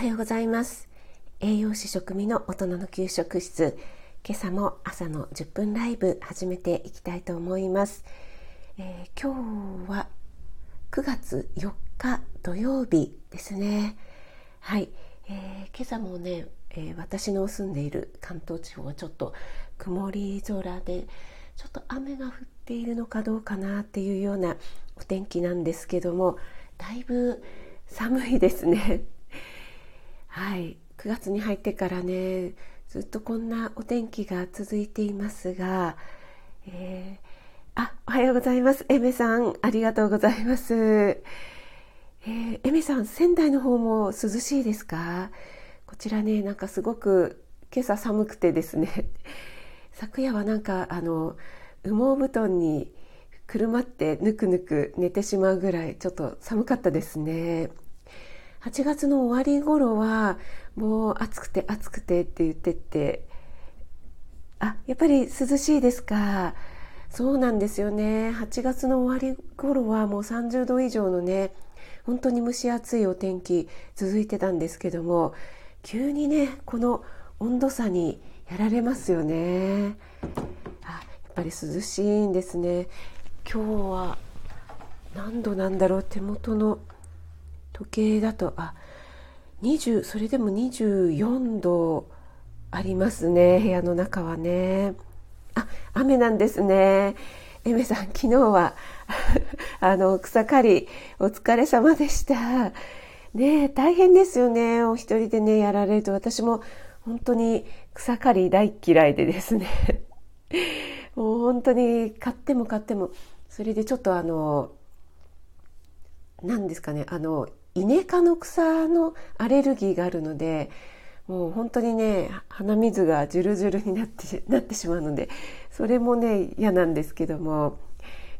はようございます。栄養士食味の大人の給食室。今朝も朝の10分ライブ始めていきたいと思います、えー、今日は9月4日土曜日ですね。はい、えー、今朝もね、えー、私の住んでいる関東地方はちょっと曇り空でちょっと雨が降っているのかどうかなっていうようなお天気なんですけどもだいぶ寒いですね。はい。9月に入ってからねずっとこんなお天気が続いていますが、えー、あおはようございます。エメさんありがとうございます、えー、エメさん仙台の方も涼しいですか？こちらねなんかすごく今朝寒くてですね 昨夜はなんかあの羽毛布団にくるまってぬくぬく寝てしまうぐらいちょっと寒かったですね。8月の終わり頃はもう暑くて暑くてって言ってって。あやっぱり涼しいですか。そうなんですよね。8月の終わり頃はもう30度以上のね本当に蒸し暑いお天気続いてたんですけども急にねこの温度差にやられますよね。あやっぱり涼しいんですね。今日は何度なんだろう？手元の時計だとあ20それでも24度ありますね部屋の中はね。あ雨なんですね。エメさん昨日は あの草刈りお疲れ様でした。ね大変ですよねお一人でねやられると。私も本当に草刈り大嫌いでですね。もう本当に買っても買ってもそれでちょっとあの何ですかねあのイネ科の草のアレルギーがあるのでもう本当にね鼻水がジュルジュルになってなってしまうのでそれもね嫌なんですけども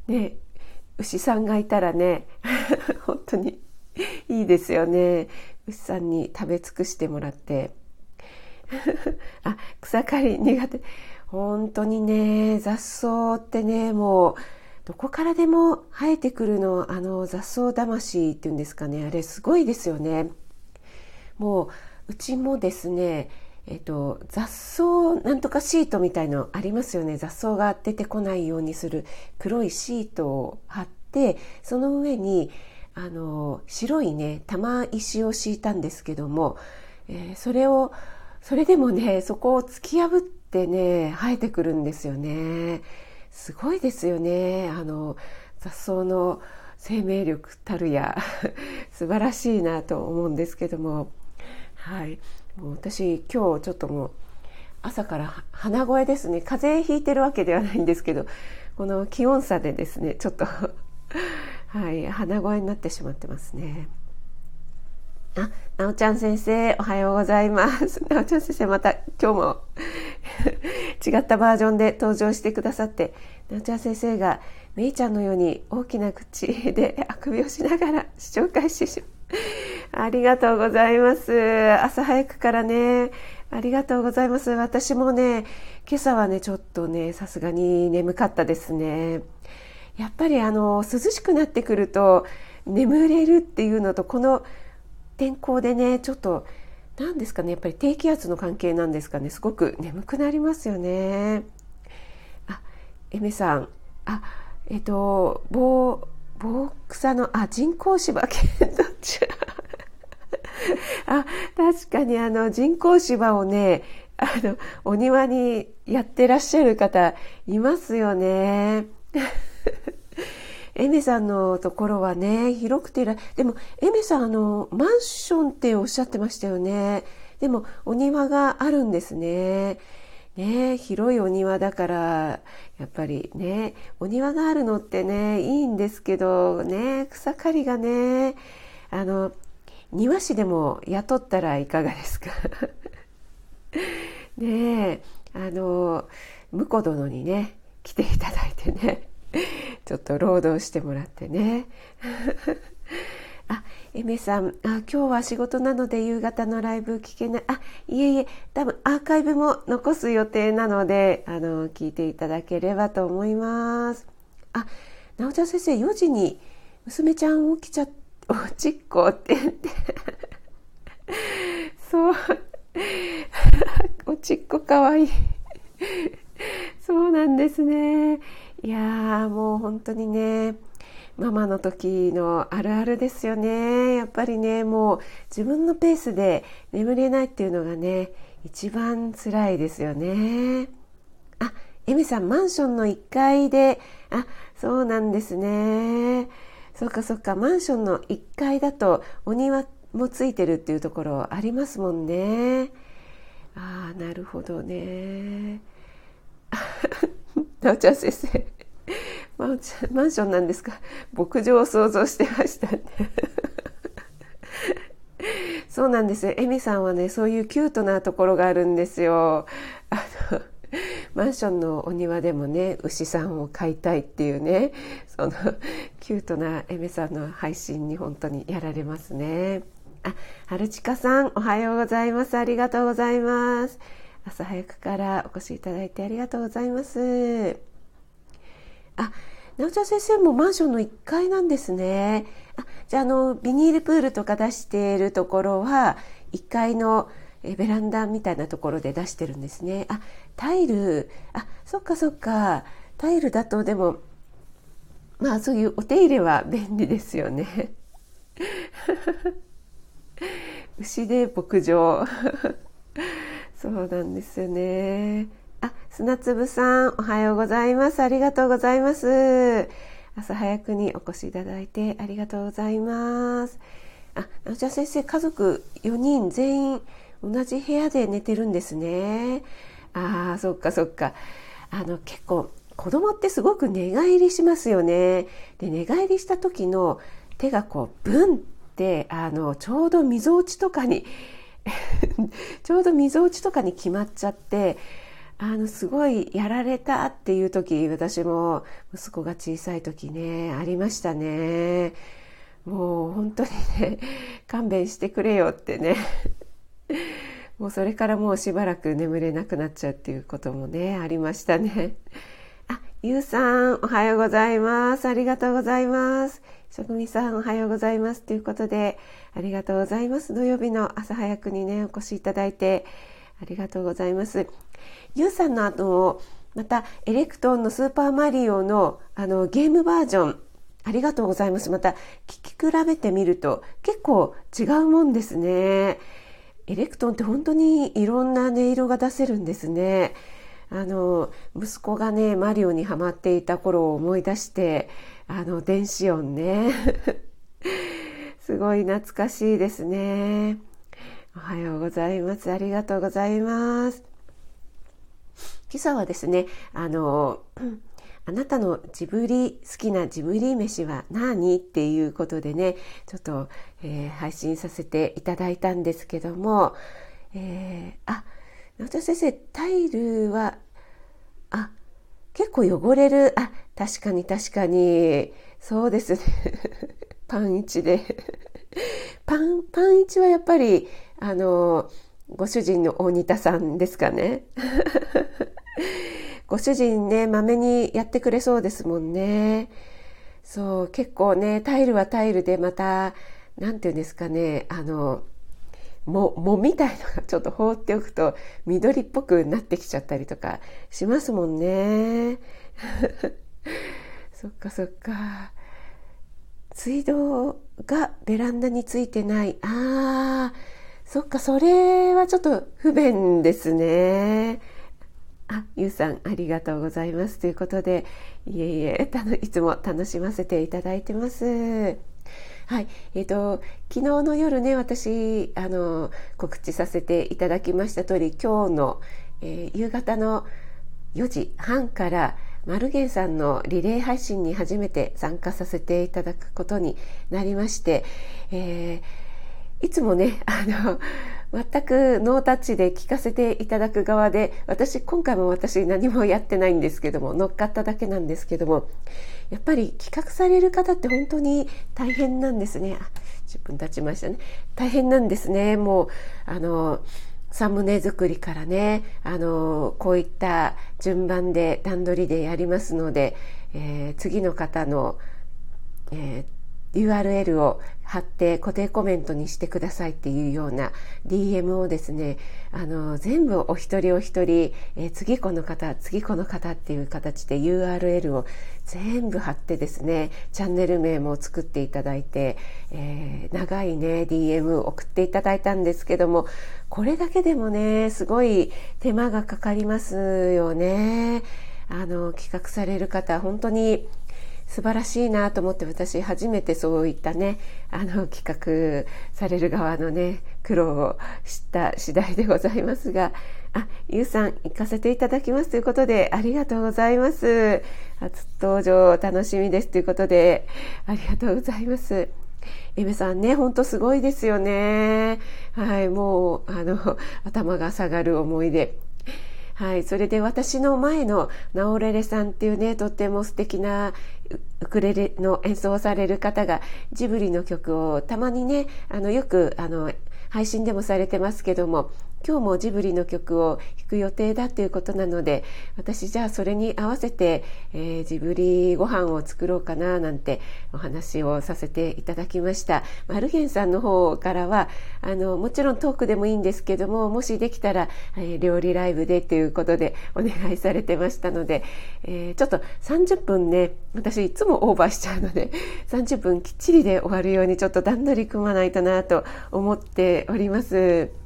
ね牛さんがいたらね 本当にいいですよね。牛さんに食べ尽くしてもらって。あ草刈り苦手。本当にね雑草ってねもうどこからでも生えてくるのあの雑草魂っていうんですかね。あれすごいですよね。もううちもですねえっと、雑草なんとかシートみたいのありますよね。雑草が出てこないようにする黒いシートを貼ってその上にあの白いね玉石を敷いたんですけども、えー、それをそれでもねそこを突き破ってね生えてくるんですよね。すごいですよね。あの雑草の生命力たるや 素晴らしいなと思うんですけども。はい。もう私今日ちょっともう朝から鼻声ですね。風邪ひいてるわけではないんですけどこの気温差でですねちょっと はい鼻声になってしまってますね。あ、なおちゃん先生、おはようございます。なおちゃん先生、また今日も 違ったバージョンで登場してくださって、なおちゃん先生がめいちゃんのように大きな口であくびをしながら視聴開始し、ありがとうございます。朝早くからね、ありがとうございます。私もね、今朝はね、ちょっとね、さすがに眠かったですね。やっぱりあの、涼しくなってくると、眠れるっていうのと、この天候でねちょっと何ですかねやっぱり低気圧の関係なんですかねすごく眠くなりますよね。あエメさんあえっと棒棒草のあ人工芝犬どっち あ確かにあの人工芝をねあのお庭にやってらっしゃる方いますよね。エメさんのところはね、広くてでも、エメさん、あの、マンションっておっしゃってましたよね。でも、お庭があるんですね。ね広いお庭だから、やっぱりね、お庭があるのってね、いいんですけど、ね、草刈りがね、あの、庭師でも雇ったらいかがですか？ねえ、あの、婿殿にね、来ていただいてね、ちょっと労働してもらってね。あ、エメさん、あ、今日は仕事なので夕方のライブ聞けない。あ、いえいえ、多分アーカイブも残す予定なので、あの、聞いていただければと思います。あ、なおちゃん先生、4時に娘ちゃん起きちゃ、おちっこって言ってそうおちっこかわいいそうなんですねいやもう本当にねママの時のあるあるですよね。やっぱりねもう自分のペースで眠れないっていうのがね一番辛いですよね。あエミさんマンションの1階であそうなんですね。そっかそっかマンションの1階だとお庭もついてるっていうところありますもんね。ああなるほどね。なおちゃん先生マンションなんですか？牧場を想像してましたね。そうなんです。よエミさんはねそういうキュートなところがあるんですよ。あのマンションのお庭でもね牛さんを飼いたいっていうねそのキュートなエメさんの配信に本当にやられますね。あ、春近さんおはようございます。ありがとうございます。朝早くからお越しいただいてありがとうございます。あ、なおちゃん先生もマンションの1階なんですね。あじゃあのビニールプールとか出しているところは1階のえベランダみたいなところで出してるんですね。あタイル。あそっかそっか。タイルだとでもまあそういうお手入れは便利ですよね。牛で牧場。そうなんですよね。あ砂粒さんおはようございます。ありがとうございます。朝早くにお越しいただいてありがとうございます。あじゃあ先生家族4人全員同じ部屋で寝てるんですね。あーそっかそっか。あの結構子供ってすごく寝返りしますよね。で寝返りした時の手がこうブンってあのちょうどみぞおちとかに ちょうどみぞおちとかに決まっちゃってあのすごいやられたっていう時私も息子が小さい時ねありましたね。もう本当にね勘弁してくれよってね。もうそれからもうしばらく眠れなくなっちゃうっていうこともねありましたね。あゆうさんおはようございます。ありがとうございます。職人さんおはようございますということでありがとうございます。土曜日の朝早くにねお越しいただいてありがとうございます。ゆうさんの後またエレクトーンのスーパーマリオのあのゲームバージョンありがとうございます。また聞き比べてみると結構違うもんですね。エレクトーンって本当にいろんな音色が出せるんですね。あの息子がねマリオにハマっていた頃を思い出してあの電子音ね。すごい懐かしいですね。おはようございます。ありがとうございます。今朝はですねあの あなたのジブリ好きなジブリ飯は何？っていうことでねちょっと、えー、配信させていただいたんですけども、えー、あ直田先生タイルはあ結構汚れる。あ確かに確かに。そうですね。パン1で。パンパン1はやっぱりあのご主人の大仁田さんですかね。ご主人ね、まめにやってくれそうですもんね。そう、結構ね、タイルはタイルでまた、なんていうんですかね、あの、も、もみたいのがちょっと放っておくと緑っぽくなってきちゃったりとかしますもんね。そっかそっか。水道がベランダについてない。ああ、そっか、それはちょっと不便ですね。あ、ゆうさんありがとうございますということで、いえいえ、いつも楽しませていただいてます。はい、えっ、ー、と昨日の夜ね、私あの告知させていただきました通り、今日の、えー、夕方の4時半からマルゲンさんのリレー配信に初めて参加させていただくことになりまして、えー、いつもね、あの全くノータッチで聞かせていただく側で私今回も私何もやってないんですけども乗っかっただけなんですけどもやっぱり企画される方って本当に大変なんですね。あ10分経ちましたね。大変なんですね。もうあのサムネ作りからねあのこういった順番で段取りでやりますので、えー、次の方の、えー URL を貼って固定コメントにしてくださいっていうような DM をですねあの全部お一人お一人、え、次この方次この方っていう形で URL を全部貼ってですねチャンネル名も作っていただいて、えー、長いね DM 送っていただいたんですけどもこれだけでもねすごい手間がかかりますよね。あの企画される方本当に素晴らしいなと思って私初めてそういったねあの企画される側のね苦労を知った次第でございますがあゆうさん行かせていただきますということでありがとうございます初登場楽しみですということでありがとうございますエメさんね、ほんとすごいですよね。はい、もう、あの、頭が下がる思いで。はい、それで私の前のナオレレさんっていうねとっても素敵なウクレレの演奏をされる方がジブリの曲をたまにねあのよくあの配信でもされてますけども今日もジブリの曲を弾く予定だということなので私じゃあそれに合わせて、えー、ジブリご飯を作ろうかななんてお話をさせていただきましたマルゲンさんの方からはあのもちろんトークでもいいんですけどももしできたら、えー、料理ライブでということでお願いされてましたので、えー、ちょっと30分ね私いつもオーバーしちゃうので30分きっちりで終わるようにちょっと段取り組まないとなと思っております。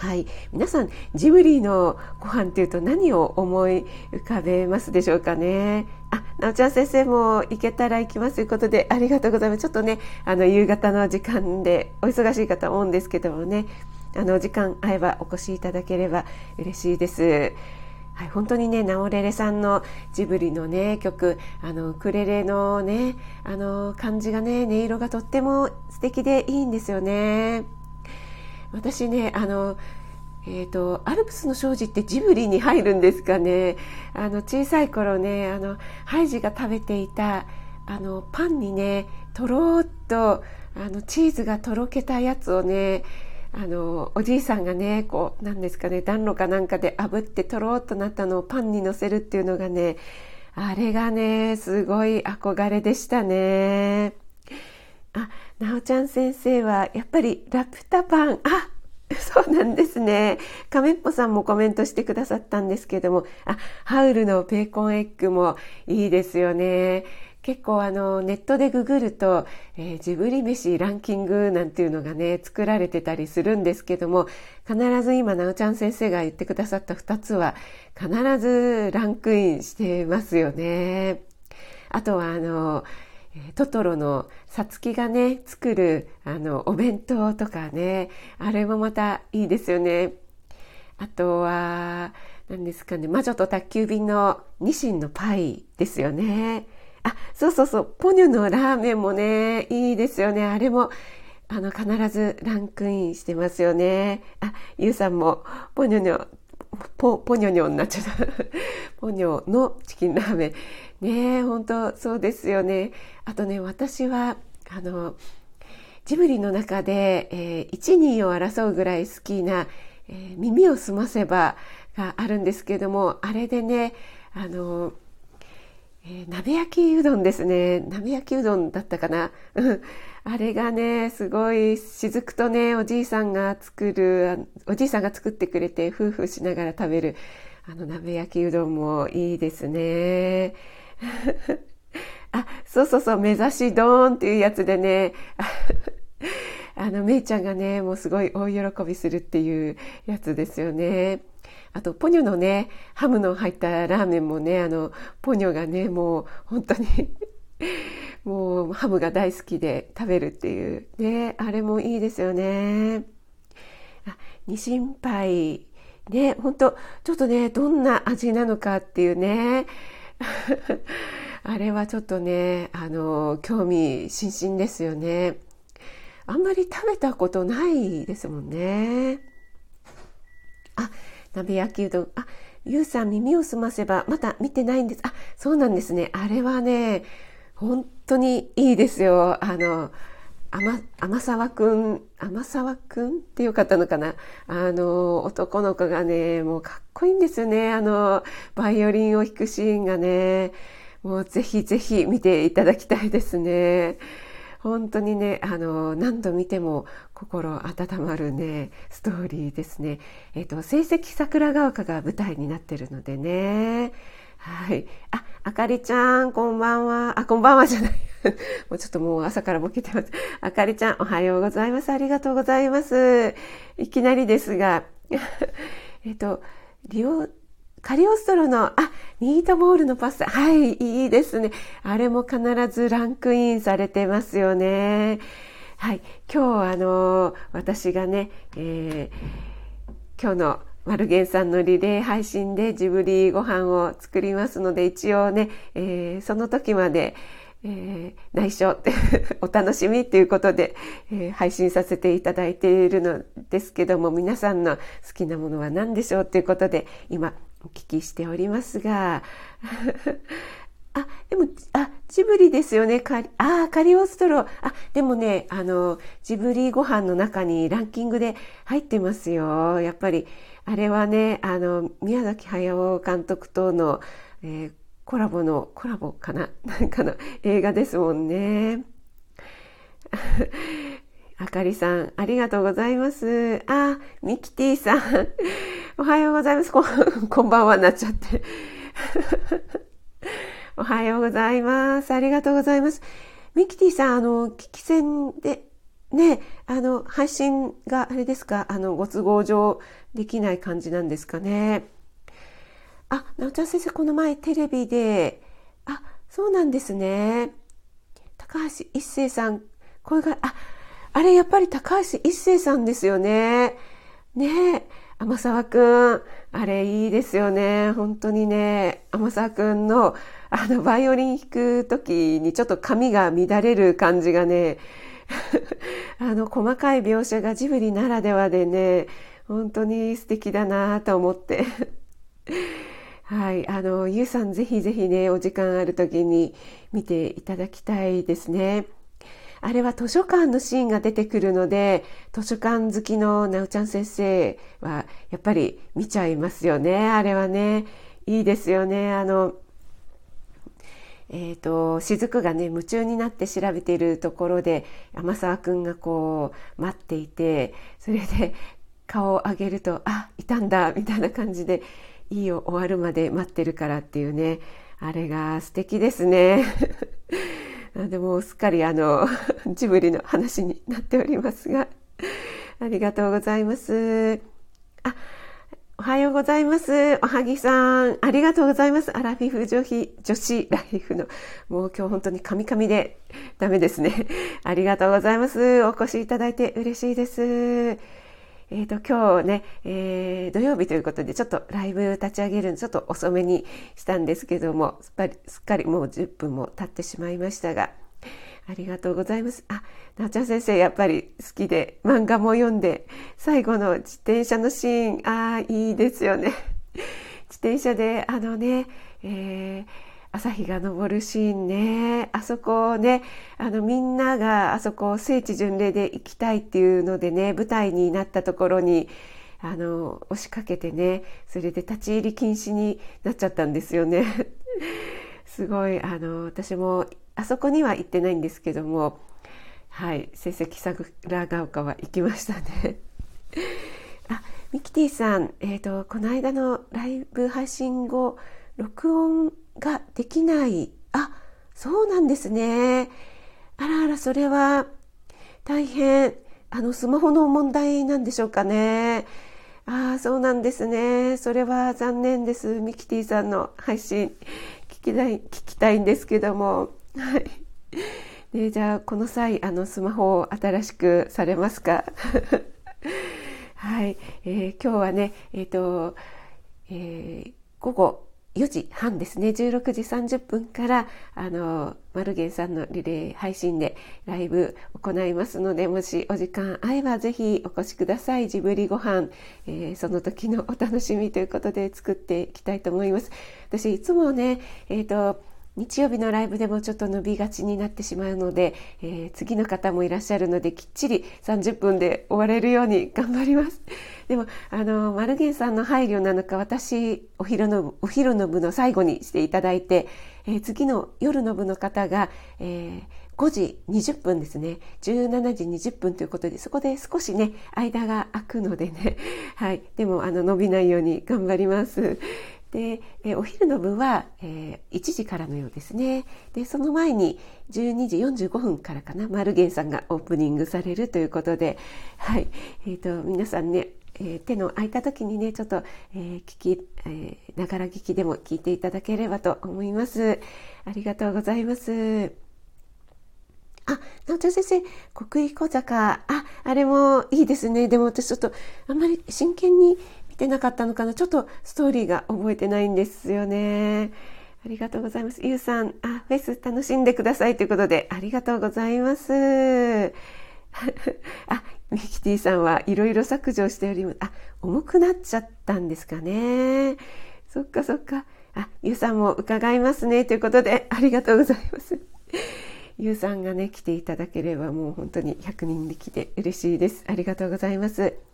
はい。皆さん、ジブリのご飯っていうと何を思い浮かべますでしょうかね？あ、なおちゃん先生も行けたら行きますということで、ありがとうございます。ちょっとね、あの、夕方の時間でお忙しい方思うんですけどもね、あの、時間合えばお越しいただければ嬉しいです。はい、本当にね、ナオレレさんのジブリのね、曲、あの、ウクレレのね、あの、感じがね、音色がとっても素敵でいいんですよね。私ねあのえーと、アルプスの障子ってジブリに入るんですかねあの小さい頃ねあのハイジが食べていたあのパンにねとろっとあのチーズがとろけたやつをねあのおじいさんがねこうなんですかね暖炉かなんかで炙ってとろっとなったのをパンにのせるっていうのがねあれがねすごい憧れでしたね。あ、なおちゃん先生はやっぱりラプタパン、あ、そうなんですね。亀っぽさんもコメントしてくださったんですけども、あ、ハウルのベーコンエッグもいいですよね。結構あのネットでググると、えー、ジブリ飯ランキングなんていうのがね作られてたりするんですけども必ず今なおちゃん先生が言ってくださった2つは必ずランクインしてますよね。あとはあのトトロのさつきがね作るあのお弁当とかねあれもまたいいですよね。あとは何ですかね魔女と宅急便のニシンのパイですよね。あそうそうそうポニョのラーメンもねいいですよねあれもあの必ずランクインしてますよね。あゆうさんもポニョのポポニョニョになっちゃった ポニョのチキンラーメンね本当そうですよね。あとね私はあのジブリの中で、えー、1、2を争うぐらい好きな、えー、耳をすませばがあるんですけどもあれでねあの、えー、鍋焼きうどんですね。鍋焼きうどんだったかな？あれがねすごい雫とねおじいさんが作るおじいさんが作ってくれて夫婦しながら食べるあの鍋焼きうどんもいいですね。あ、そうそうそう、目指しドーンっていうやつでね、あの、めいちゃんがね、もうすごい大喜びするっていうやつですよね。あと、ポニョのね、ハムの入ったラーメンもね、あの、ポニョがね、もう本当に もうハムが大好きで食べるっていう、ね、あれもいいですよね。あ、にしんぱい。ね、本当ちょっとね、どんな味なのかっていうね、あれはちょっとねあの興味津々ですよね。あんまり食べたことないですもんね。あ鍋焼きうどん。あゆうさん耳を澄ませばまだ見てないんです。あそうなんですね。あれはね本当にいいですよ。あの天天沢くん天沢くんってよかったのかな？あの男の子がねもうかっこいいんですよねあのバイオリンを弾くシーンがねもうぜひぜひ見ていただきたいですね本当にねあの何度見ても心温まるねストーリーですね。えっ、と成績桜ヶ丘が舞台になってるのでね。はい。あ、あかりちゃん、こんばんは。あ、こんばんは じゃない。もうちょっともう朝からボケてます。あかりちゃん、おはようございます。ありがとうございます。いきなりですが、えっと、リオ、カリオストロの、あ、ミートボールのパスタ。はい、いいですね。あれも必ずランクインされてますよね。はい、今日あの、私がね、えー、今日のマルゲンさんのリレー配信でジブリご飯を作りますので、一応ね、えー、その時まで、えー、内緒って お楽しみっていうことで、えー、配信させていただいているのですけども皆さんの好きなものは何でしょうっていうことで今お聞きしておりますが あでもあジブリですよね。カリあカリオストロ。あでもねあのジブリご飯の中にランキングで入ってますよ。やっぱりあれはねあの宮崎駿監督との、えーコラボの、コラボかな？なんかの映画ですもんね。あかりさん、ありがとうございます。あ、ミキティさん、おはようございます。ここんばんはなっちゃって。おはようございます。ありがとうございます。ミキティさん、あの、聞き戦で、ね、あの、配信があれですか、あの、ご都合上できない感じなんですかね。あ、なおちゃん先生、この前テレビで、あ、そうなんですね。高橋一生さん、これが、あ、あれやっぱり高橋一生さんですよね。ねえ、天沢くん、あれいいですよね。本当にね、天沢くんの、あの、バイオリン弾く時にちょっと髪が乱れる感じがね、あの、細かい描写がジブリならではでね、本当に素敵だなと思って。はい。あの、ゆうさんぜひぜひね、お時間ある時に見ていただきたいですね。あれは図書館のシーンが出てくるので、図書館好きのなおちゃん先生はやっぱり見ちゃいますよね。あれはね。いいですよね。あの、え、ー、と、雫がね、夢中になって調べているところで、山沢くんがこう、待っていて、それで顔を上げると、あ、いたんだ、みたいな感じで、いいよ終わるまで待ってるからっていうねあれが素敵ですね。でもすっかりあの ジブリの話になっておりますがありがとうございます。あおはようございます。おはぎさん。ありがとうございます。アラフィフ女子、女子ライフの、もう今日本当にカミカミでダメですね。ありがとうございます。お越しいただいて嬉しいです。えっ、ー、と、今日ね、えー、土曜日ということで、ちょっとライブ立ち上げるのちょっと遅めにしたんですけども、すっかり、すっかりもう10分も経ってしまいましたが、ありがとうございます。あ、なおちゃん先生、やっぱり好きで、漫画も読んで、最後の自転車のシーン、ああ、いいですよね。自転車で、あのね、えー朝日が昇るシーンねあそこねあのみんながあそこ聖地巡礼で行きたいっていうのでね舞台になったところにあの押しかけてねそれで立ち入り禁止になっちゃったんですよね すごいあの私もあそこには行ってないんですけどもはい成績桜ヶ丘は行きましたねあミキティさん、えーとこの間のライブ配信後録音ができない。あ、そうなんですね。あらあら、それは大変、あの、スマホの問題なんでしょうかね。ああ、そうなんですね。それは残念です。ミキティさんの配信、聞きたい、聞きたいんですけども。はい。ね、じゃあ、この際、あの、スマホを新しくされますか？はい、えー、今日はね、えっ、ー、と、えー、午後4時半ですね。16時30分からあのマルゲンさんのリレー配信でライブ行いますのでもしお時間合えばぜひお越しください。ジブリご飯、えー、その時のお楽しみということで作っていきたいと思います。私いつもねえっ、ー、と日曜日のライブでもちょっと伸びがちになってしまうので、えー、次の方もいらっしゃるのできっちり30分で終われるように頑張ります。でも、あの、マルゲンさんの配慮なのか、私、お昼の部、お昼の部の最後にしていただいて、えー、次の夜の部の方が、えー、5時20分ですね。17時20分ということで、そこで少しね、間が空くのでね、はい。でも、あの、伸びないように頑張ります。で、えお昼の部は、えー、1時からのようですね。で、その前に12時45分からかな、マルゲンさんがオープニングされるということで、はい。えっ、ー、と、皆さんね、えー、手の空いた時にね、ちょっと、えー、聞き、えながら聞きでも聞いていただければと思います。ありがとうございます。あ、直ち先生、国威小坂、あ、あれもいいですね。でも私ちょっと、あんまり真剣にてなかったのかな？ちょっとストーリーが覚えてないんですよね。ありがとうございます。ゆうさん、あ、フェス楽しんでくださいということで、ありがとうございます。あ、ミキティさんはいろいろ削除しております。あ、重くなっちゃったんですかね。そっかそっか。あ、ゆうさんも伺いますね。ということで、ありがとうございます。ゆうさんがね、来ていただければもう本当に100人力で嬉しいです。ありがとうございます。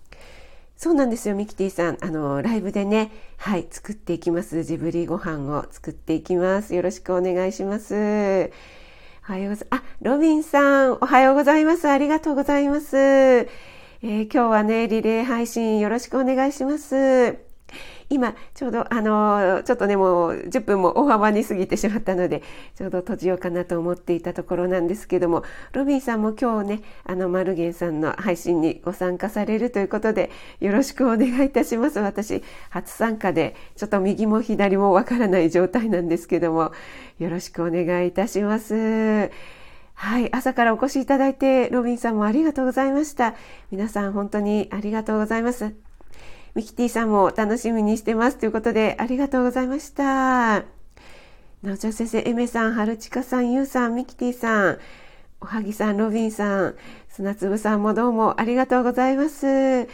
そうなんですよ、ミキティさん。あの、ライブでね、はい、作っていきます。ジブリご飯を作っていきます。よろしくお願いします。おはようございます。あ、ロビンさん、おはようございます。ありがとうございます。えー、今日はね、リレー配信よろしくお願いします。今、ちょうど、あの、ちょっとね、もう10分も大幅に過ぎてしまったので、ちょうど閉じようかなと思っていたところなんですけども、ロビンさんも今日ね、あの、マルゲンさんの配信にご参加されるということで、よろしくお願いいたします。私、初参加で、ちょっと右も左もわからない状態なんですけども、よろしくお願いいたします。はい。朝からお越しいただいて、ロビンさんもありがとうございました。皆さん本当にありがとうございます。ミキティさんも楽しみにしてますということでありがとうございました。なおちゃん先生、エメさん、はるちかさん、ゆうさん、ミキティさん、おはぎさん、ロビンさん、砂粒さんもどうもありがとうございます。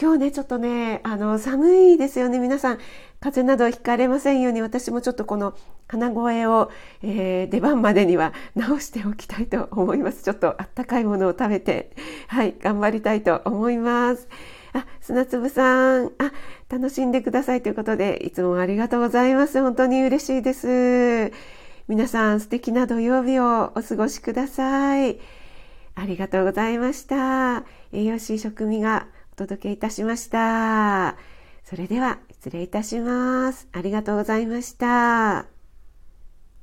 今日ね、ちょっとね、あの、寒いですよね。皆さん、風邪などひかれませんように、私もちょっとこの鼻声を、えー、出番までには直しておきたいと思います。ちょっとあったかいものを食べて、はい、頑張りたいと思います。あ、砂粒さん、あ、楽しんでくださいということで、いつもありがとうございます。本当に嬉しいです。皆さん素敵な土曜日をお過ごしください。ありがとうございました。栄養士食味がお届けいたしました。それでは失礼いたします。ありがとうございました。